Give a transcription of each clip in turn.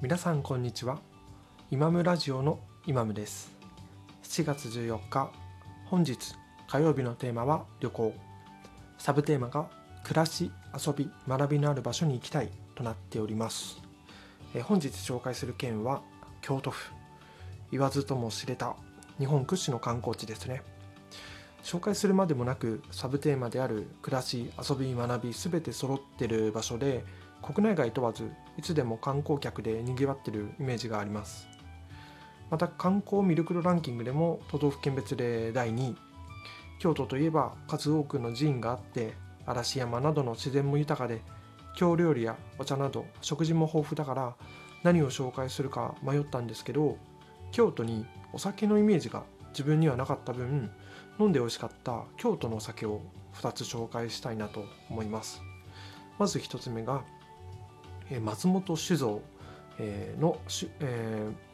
皆さんこんにちは。イマムラジオのイマムです。7月14日本日火曜日のテーマは旅行。サブテーマが暮らし遊び学びのある場所に行きたいとなっております。え本日紹介する県は京都府。言わずとも知れた日本屈指の観光地ですね。紹介するまでもなくサブテーマである暮らし遊び学び全て揃ってる場所で国内外問わずいつでも観光客でにぎわってるイメージがあります。また観光魅力度ランキングでも都道府県別で第2位。京都といえば数多くの寺院があって嵐山などの自然も豊かで京料理やお茶など食事も豊富だから何を紹介するか迷ったんですけど京都にお酒のイメージが自分にはなかった分飲んで美味しかった京都のお酒を2つ紹介したいなと思います。まず1つ目が松本酒造の、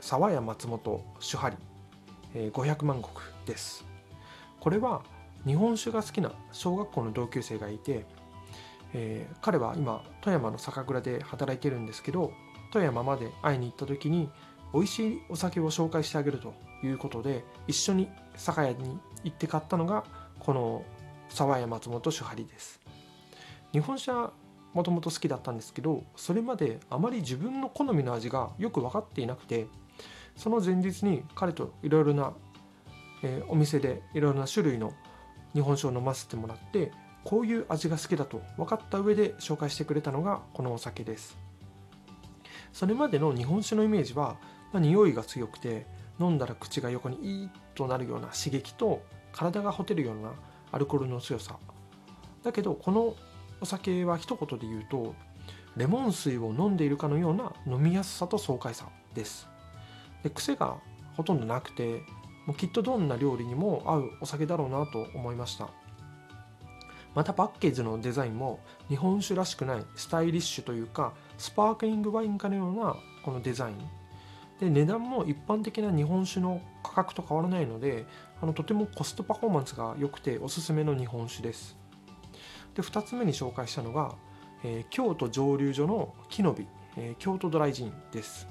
沢屋松本酒張500万石です。これは日本酒が好きな小学校の同級生がいて、えー、彼は今富山の酒蔵で働いてるんですけど富山まで会いに行った時に美味しいお酒を紹介してあげるということで一緒に酒屋に行って買ったのがこの沢屋松本酒張です。日本酒はもともと好きだったんですけどそれまであまり自分の好みの味がよく分かっていなくてその前日に彼といろいろな、えー、お店でいろいろな種類の日本酒を飲ませてもらってこういう味が好きだと分かった上で紹介してくれたのがこのお酒です。それまでの日本酒のイメージは、まあ、匂いが強くて飲んだら口が横にイーッとなるような刺激と体がほてるようなアルコールの強さ。だけどこのお酒は一言で言うとレモン水を飲んでいるかのような飲みやすさと爽快さです。で癖がほとんどなくてもうきっとどんな料理にも合うお酒だろうなと思いました。またパッケージのデザインも日本酒らしくないスタイリッシュというかスパークリングワインかのようなこのデザイン。で値段も一般的な日本酒の価格と変わらないのであのとてもコストパフォーマンスが良くておすすめの日本酒です。で2つ目に紹介したのが、えー、京都蒸留所の木の実、えー、京都ドライジンです。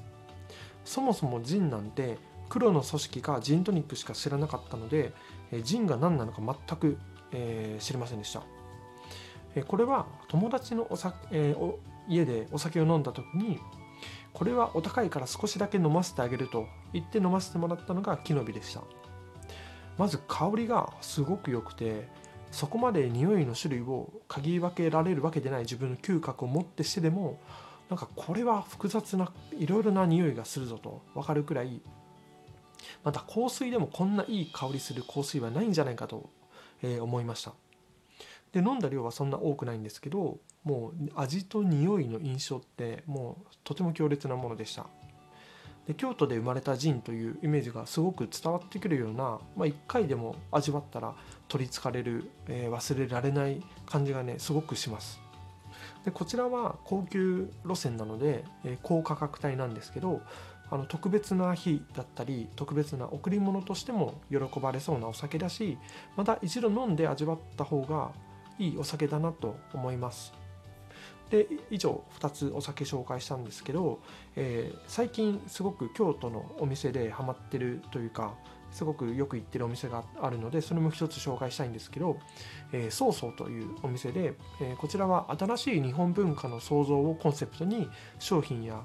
そもそもジンなんて黒の組織かジントニックしか知らなかったので、えー、ジンが何なのか全く、えー、知りませんでした、えー、これは友達のおさ、えー、お家でお酒を飲んだ時にこれはお高いから少しだけ飲ませてあげると言って飲ませてもらったのが木の実でした。まず香りがすごく良くてそこまで匂いの種類を嗅ぎ分けられるわけでない自分の嗅覚を持ってしてでもなんかこれは複雑ないろいろな匂いがするぞと分かるくらいまた香水でもこんないい香りする香水はないんじゃないかと、え思いました。で飲んだ量はそんな多くないんですけどもう味と匂いの印象ってもうとても強烈なものでした。で京都で生まれたジンというイメージがすごく伝わってくるような、まあ、1回でも味わったら取りつかれる、えー、忘れられない感じがねすごくします。でこちらは高級路線なので、えー、高価格帯なんですけどあの特別な日だったり特別な贈り物としても喜ばれそうなお酒だしまた一度飲んで味わった方がいいお酒だなと思います。で以上2つお酒紹介したんですけど、えー、最近すごく京都のお店でハマってるというかすごくよく行ってるお店があるのでそれも一つ紹介したいんですけど、えー、ソーソーというお店で、えー、こちらは新しい日本文化の創造をコンセプトに商品や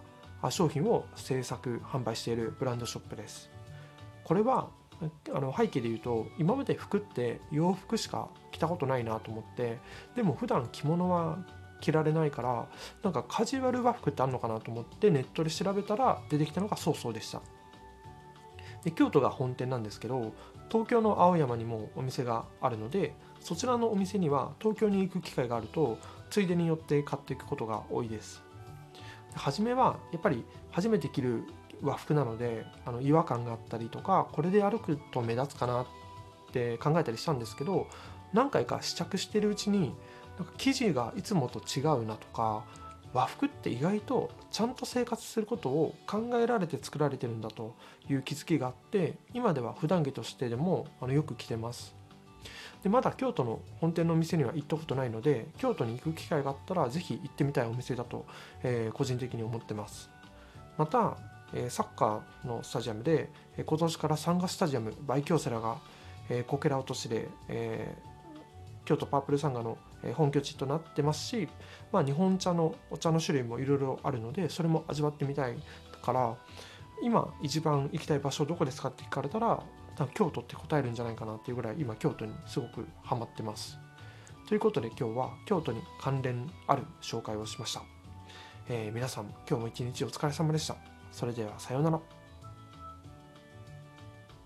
商品を制作販売しているブランドショップです。これはあの背景で言うと今まで服って洋服しか着たことないなと思ってでも普段着物は着られないからなんかカジュアル和服ってあるのかなと思ってネットで調べたら出てきたのがそうそうでした。で京都が本店なんですけど東京の青山にもお店があるのでそちらのお店には東京に行く機会があるとついでに寄って買っていくことが多いです。初めはやっぱり初めて着る和服なのであの違和感があったりとかこれで歩くと目立つかなって考えたりしたんですけど何回か試着してるうちになんか生地がいつもと違うなとか和服って意外とちゃんと生活することを考えられて作られてるんだという気づきがあって今では普段着としてでもあのよく着てます。でまだ京都の本店のお店には行ったことないので京都に行く機会があったら是非行ってみたいお店だと、えー、個人的に思ってます。また、えサッカーのスタジアムで、え今年からサンガスタジアムバイ京セラが、えーこけら落としで、えー京都パープルサンガの本拠地となってますし、まあ、日本茶のお茶の種類もいろいろあるのでそれも味わってみたいから今一番行きたい場所どこですかって聞かれたら京都って答えるんじゃないかなっていうぐらい今京都にすごくハマってます。ということで今日は京都に関連ある紹介をしました。えー皆さん今日も一日お疲れ様でした。それではさようなら。